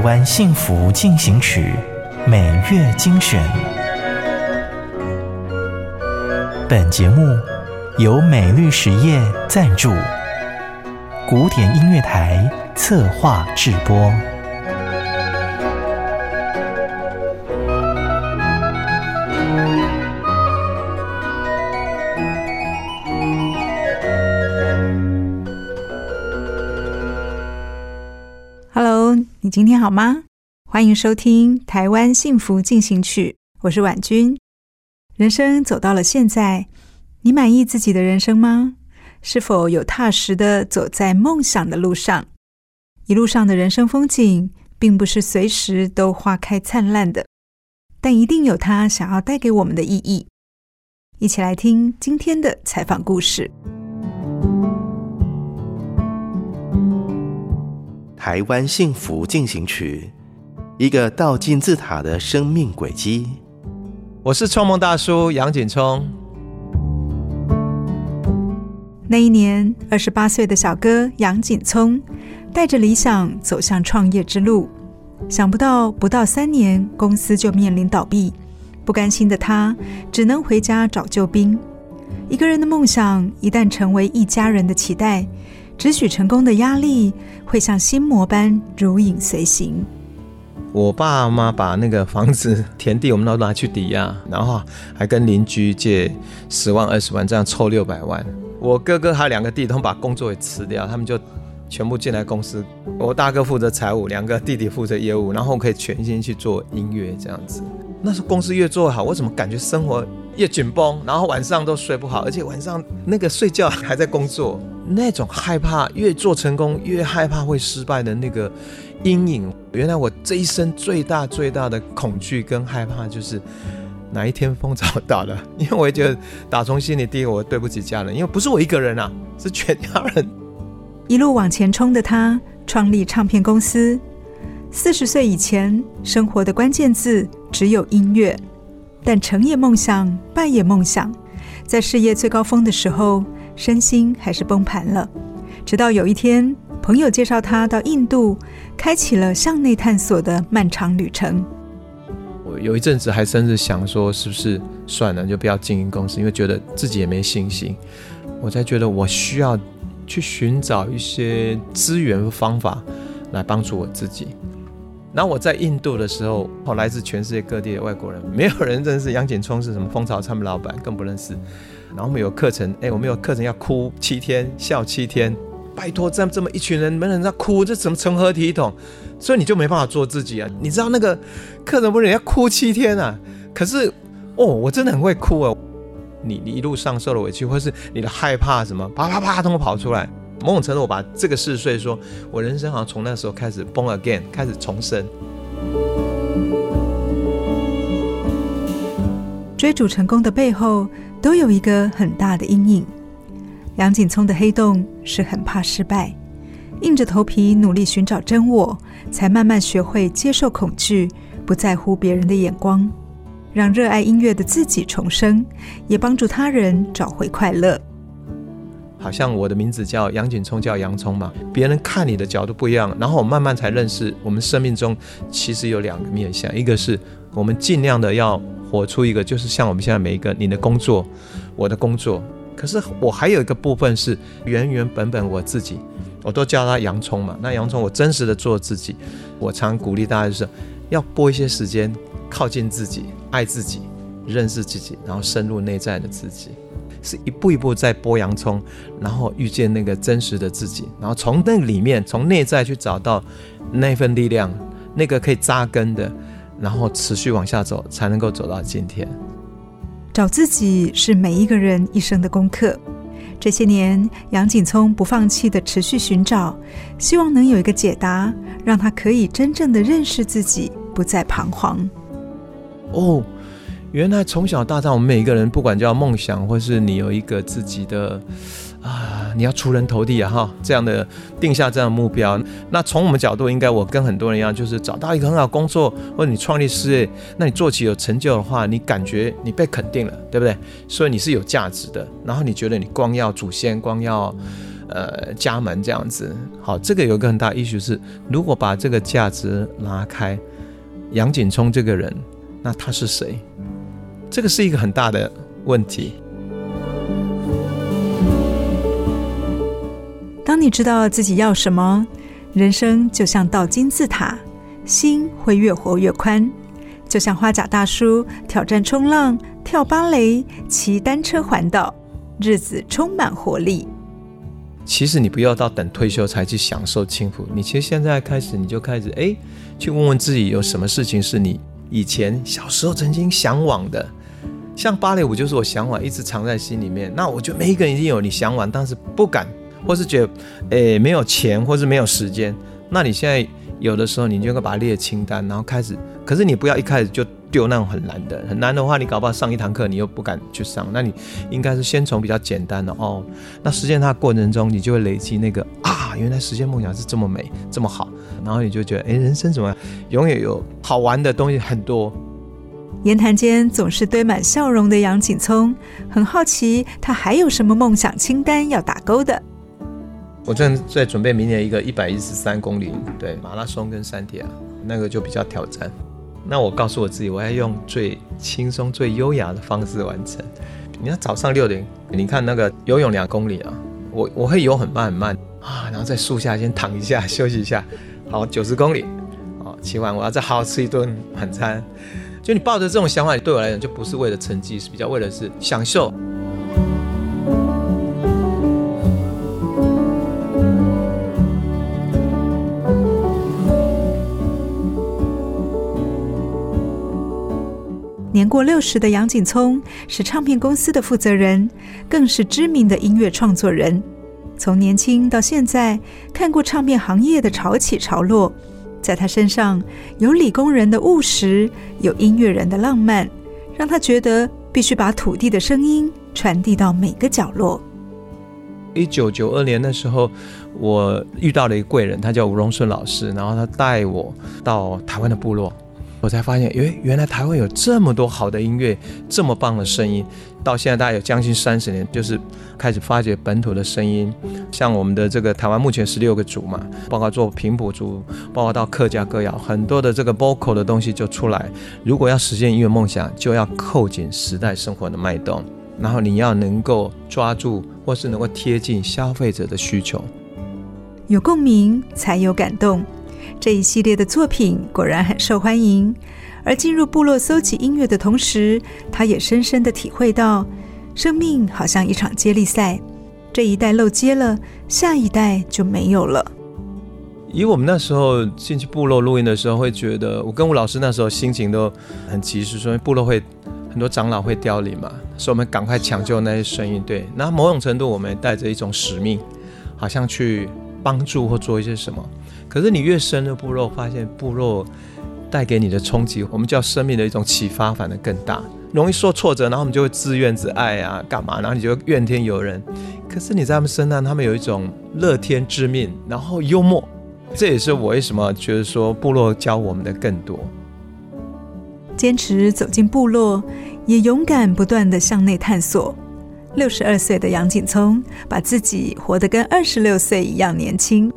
湾幸福进行曲，每月精选。本节目由美律实业赞助，古典音乐台策划制播。今天好吗？欢迎收听《台湾幸福进行曲》，我是婉君。人生走到了现在，你满意自己的人生吗？是否有踏实的走在梦想的路上？一路上的人生风景，并不是随时都花开灿烂的，但一定有它想要带给我们的意义。一起来听今天的采访故事。台湾幸福进行曲，一个倒金字塔的生命轨迹。我是创梦大叔杨景聪。那一年，二十八岁的小哥杨景聪带着理想走向创业之路，想不到不到三年，公司就面临倒闭。不甘心的他，只能回家找救兵。一个人的梦想一旦成为一家人的期待，只许成功的压力会像心魔般如影随形。我爸妈把那个房子、田地，我们都拿去抵押，然后还跟邻居借十万、二十万，这样凑六百万。我哥哥还有两个弟弟，都把工作也辞掉，他们就全部进来公司。我大哥负责财务，两个弟弟负责业务，然后可以全心去做音乐这样子。那时候公司越做好，我怎么感觉生活越紧绷，然后晚上都睡不好，而且晚上那个睡觉还在工作，那种害怕，越做成功越害怕会失败的那个。阴影，原来我这一生最大最大的恐惧跟害怕就是哪一天风潮到了，因为我觉得打从心里第一个我对不起家人，因为不是我一个人啊，是全家人。一路往前冲的他，创立唱片公司。四十岁以前，生活的关键字只有音乐，但成也梦想，败也梦想。在事业最高峰的时候，身心还是崩盘了。直到有一天。朋友介绍他到印度，开启了向内探索的漫长旅程。我有一阵子还甚至想说，是不是算了，就不要经营公司，因为觉得自己也没信心。我才觉得我需要去寻找一些资源和方法来帮助我自己。然后我在印度的时候，来自全世界各地的外国人，没有人认识杨景聪是什么蜂巢他们老板，更不认识。然后我们有课程，哎，我们有课程要哭七天，笑七天。拜托，这样这么一群人，没人在哭，这怎么成何体统？所以你就没办法做自己啊！你知道那个客人不是人家哭七天啊？可是哦，我真的很会哭哦。你你一路上受了委屈，或是你的害怕什么，啪啪啪都会跑出来。某种程度，我把这个事碎说，说我人生好像从那时候开始 born again，开始重生。追逐成功的背后，都有一个很大的阴影。杨景聪的黑洞是很怕失败，硬着头皮努力寻找真我，才慢慢学会接受恐惧，不在乎别人的眼光，让热爱音乐的自己重生，也帮助他人找回快乐。好像我的名字叫杨景聪，叫洋葱嘛，别人看你的角度不一样，然后我慢慢才认识，我们生命中其实有两个面向，一个是我们尽量的要活出一个，就是像我们现在每一个，你的工作，我的工作。可是我还有一个部分是原原本本我自己，我都叫他洋葱嘛。那洋葱我真实的做自己，我常鼓励大家就是要拨一些时间靠近自己，爱自己，认识自己，然后深入内在的自己，是一步一步在剥洋葱，然后遇见那个真实的自己，然后从那里面从内在去找到那份力量，那个可以扎根的，然后持续往下走，才能够走到今天。找自己是每一个人一生的功课。这些年，杨景聪不放弃的持续寻找，希望能有一个解答，让他可以真正的认识自己，不不再彷徨。哦，原来从小到大，我们每一个人，不管叫梦想，或是你有一个自己的啊，你要出人头地啊，哈，这样的定下这样的目标。那从我们角度，应该我跟很多人一样，就是找到一个很好工作，或者你创立事业，那你做起有成就的话，你感觉你被肯定了，对不对？所以你是有价值的。然后你觉得你光耀祖先，光耀呃家门这样子，好，这个有一个很大的意思是，如果把这个价值拉开，杨景聪这个人。那他是谁？这个是一个很大的问题。当你知道自己要什么，人生就像倒金字塔，心会越活越宽。就像花甲大叔挑战冲浪、跳芭蕾、骑单车环岛，日子充满活力。其实你不要到等退休才去享受幸福，你其实现在开始你就开始哎，去问问自己有什么事情是你。以前小时候曾经向往的，像芭蕾舞就是我向往，一直藏在心里面。那我觉得每一个人一定有你向往，但是不敢，或是觉得，诶没有钱，或是没有时间。那你现在有的时候，你就应该把它列清单，然后开始。可是你不要一开始就丢那种很难的，很难的话，你搞不好上一堂课你又不敢去上。那你应该是先从比较简单的哦。那实践它过程中，你就会累积那个啊，原来实现梦想是这么美，这么好。然后你就觉得，哎，人生怎么样？永远有好玩的东西很多。言谈间总是堆满笑容的杨景聪，很好奇他还有什么梦想清单要打勾的。我正在准备明年一个一百一十三公里，对，马拉松跟山铁啊，那个就比较挑战。那我告诉我自己，我要用最轻松、最优雅的方式完成。你要早上六点，你看那个游泳两公里啊，我我会游很慢很慢啊，然后在树下先躺一下休息一下。好，九十公里，好，骑完我要再好好吃一顿晚餐。就你抱着这种想法，对我来讲就不是为了成绩，是比较为了是享受。年过六十的杨景聪是唱片公司的负责人，更是知名的音乐创作人。从年轻到现在，看过唱片行业的潮起潮落，在他身上有理工人的务实，有音乐人的浪漫，让他觉得必须把土地的声音传递到每个角落。一九九二年的时候，我遇到了一个贵人，他叫吴荣顺老师，然后他带我到台湾的部落。我才发现，诶，原来台湾有这么多好的音乐，这么棒的声音。到现在大概有将近三十年，就是开始发掘本土的声音。像我们的这个台湾目前十六个族嘛，包括做平埔族，包括到客家歌谣，很多的这个 vocal 的东西就出来。如果要实现音乐梦想，就要扣紧时代生活的脉动，然后你要能够抓住，或是能够贴近消费者的需求。有共鸣才有感动。这一系列的作品果然很受欢迎，而进入部落搜集音乐的同时，他也深深的体会到，生命好像一场接力赛，这一代漏接了，下一代就没有了。以我们那时候进去部落录音的时候，会觉得我跟吴老师那时候心情都很急，是说部落会很多长老会凋零嘛，所以我们赶快抢救那些声音。对，那某种程度我们带着一种使命，好像去帮助或做一些什么。可是你越深入部落，发现部落带给你的冲击，我们叫生命的一种启发，反而更大。容易受挫折，然后我们就会自怨自艾啊，干嘛？然后你就怨天尤人。可是你在他们身上，他们有一种乐天知命，然后幽默。这也是我为什么觉得说部落教我们的更多。坚持走进部落，也勇敢不断地向内探索。六十二岁的杨景聪，把自己活得跟二十六岁一样年轻。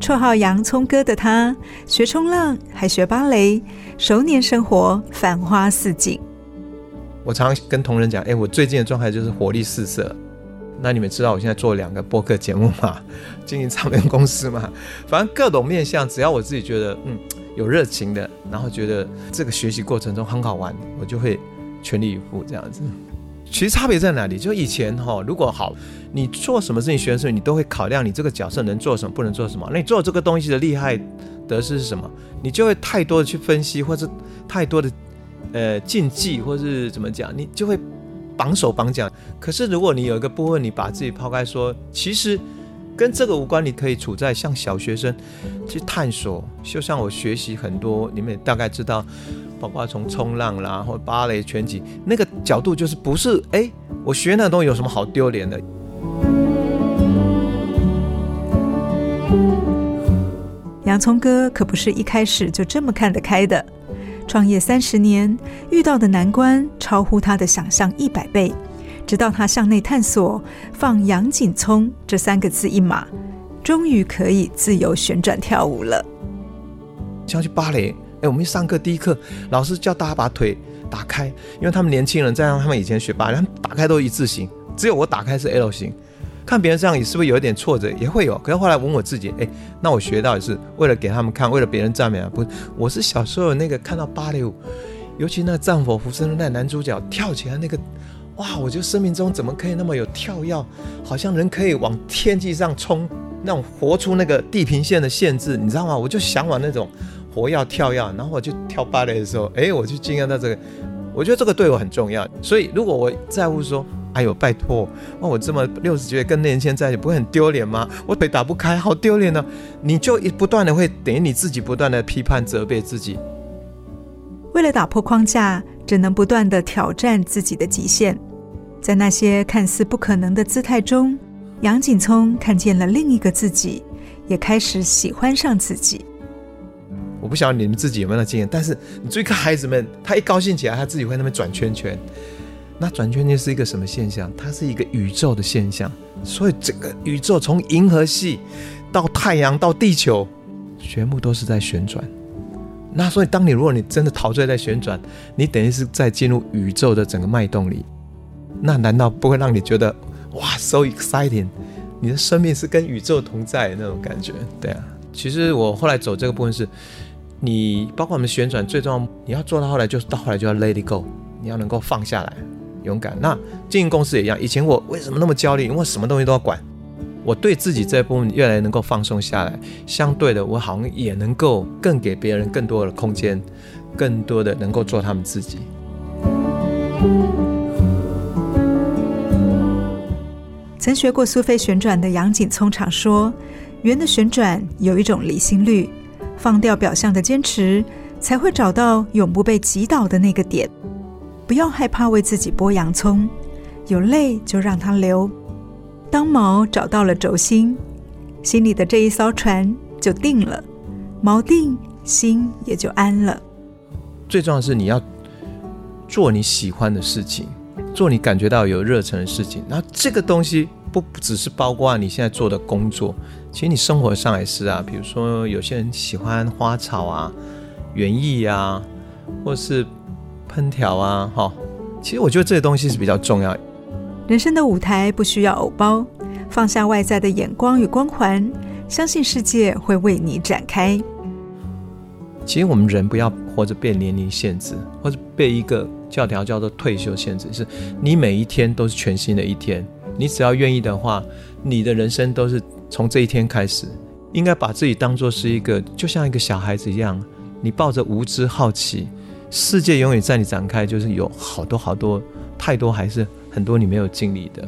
绰号“洋葱哥”的他，学冲浪，还学芭蕾，熟年生活繁花似锦。我常常跟同仁讲，哎，我最近的状态就是活力四射。那你们知道我现在做两个播客节目嘛，经营唱片公司嘛，反正各种面向，只要我自己觉得嗯有热情的，然后觉得这个学习过程中很好玩，我就会全力以赴这样子。其实差别在哪里？就以前哈，如果好，你做什么事情学的时候，你都会考量你这个角色能做什么，不能做什么。那你做这个东西的厉害得失是什么？你就会太多的去分析，或者太多的呃禁忌，或是怎么讲，你就会绑手绑脚。可是如果你有一个部分，你把自己抛开说，其实跟这个无关，你可以处在像小学生去探索，就像我学习很多，你们也大概知道，包括从冲浪啦，或芭蕾、拳击，那个角度就是不是哎，我学那个东西有什么好丢脸的？洋葱哥可不是一开始就这么看得开的，创业三十年，遇到的难关超乎他的想象一百倍。直到他向内探索，放杨景聪这三个字一马，终于可以自由旋转跳舞了。像去芭蕾，哎，我们一上课第一课，老师叫大家把腿打开，因为他们年轻人这样，他们以前学芭蕾，他们打开都一字形，只有我打开是 L 型。看别人这样，你是不是有一点挫折？也会有。可是后来问我自己，哎，那我学到也是为了给他们看，为了别人赞美啊？不，我是小时候那个看到芭蕾舞，尤其那个战火浮生的那男主角跳起来那个。哇！我觉得生命中怎么可以那么有跳跃，好像人可以往天际上冲，那种活出那个地平线的限制，你知道吗？我就向往那种活跃跳跃。然后我就跳芭蕾的时候，哎，我就惊讶到这个，我觉得这个对我很重要。所以如果我在乎说，哎呦，拜托，那我这么六十几岁跟年轻人在一起，不会很丢脸吗？我腿打不开，好丢脸呢。你就一不断的会等于你自己不断的批判责备自己。为了打破框架，只能不断的挑战自己的极限。在那些看似不可能的姿态中，杨景聪看见了另一个自己，也开始喜欢上自己。我不晓得你们自己有没有那经验，但是你注意看孩子们，他一高兴起来，他自己会那边转圈圈。那转圈圈是一个什么现象？它是一个宇宙的现象。所以整个宇宙从银河系到太阳到地球，全部都是在旋转。那所以，当你如果你真的陶醉在旋转，你等于是在进入宇宙的整个脉动里。那难道不会让你觉得哇，so exciting？你的生命是跟宇宙同在的那种感觉，对啊。其实我后来走这个部分是，你包括我们旋转，最重要你要做到后来，就是到后来就要 let it go，你要能够放下来，勇敢。那经营公司也一样，以前我为什么那么焦虑？因为我什么东西都要管。我对自己这部分越来越能够放松下来，相对的，我好像也能够更给别人更多的空间，更多的能够做他们自己。曾学过苏菲旋转的杨景聪常说：“圆的旋转有一种离心率，放掉表象的坚持，才会找到永不被击倒的那个点。不要害怕为自己剥洋葱，有泪就让它流。当锚找到了轴心，心里的这一艘船就定了，锚定，心也就安了。最重要的是你要做你喜欢的事情。”做你感觉到有热忱的事情，那这个东西不只是包括你现在做的工作，其实你生活上也是啊。比如说有些人喜欢花草啊、园艺啊，或是烹调啊，哈。其实我觉得这些东西是比较重要。人生的舞台不需要偶包，放下外在的眼光与光环，相信世界会为你展开。其实我们人不要活着被年龄限制，或者被一个。教条叫做退休限制，是你每一天都是全新的一天。你只要愿意的话，你的人生都是从这一天开始。应该把自己当做是一个，就像一个小孩子一样，你抱着无知好奇，世界永远在你展开，就是有好多好多太多，还是很多你没有经历的。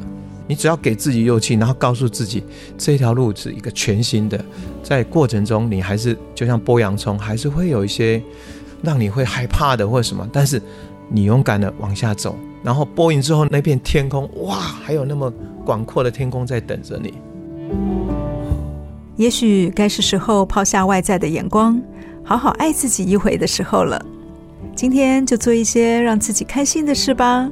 你只要给自己勇气，然后告诉自己这条路是一个全新的。在过程中，你还是就像剥洋葱，还是会有一些让你会害怕的或者什么，但是。你勇敢的往下走，然后播音之后那片天空，哇，还有那么广阔的天空在等着你。也许该是时候抛下外在的眼光，好好爱自己一回的时候了。今天就做一些让自己开心的事吧。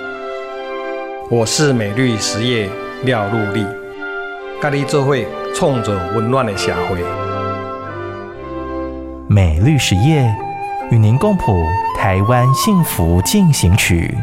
我是美律实业廖路立，甲你做伙创造温暖的社会。美律实业与您共谱台湾幸福进行曲。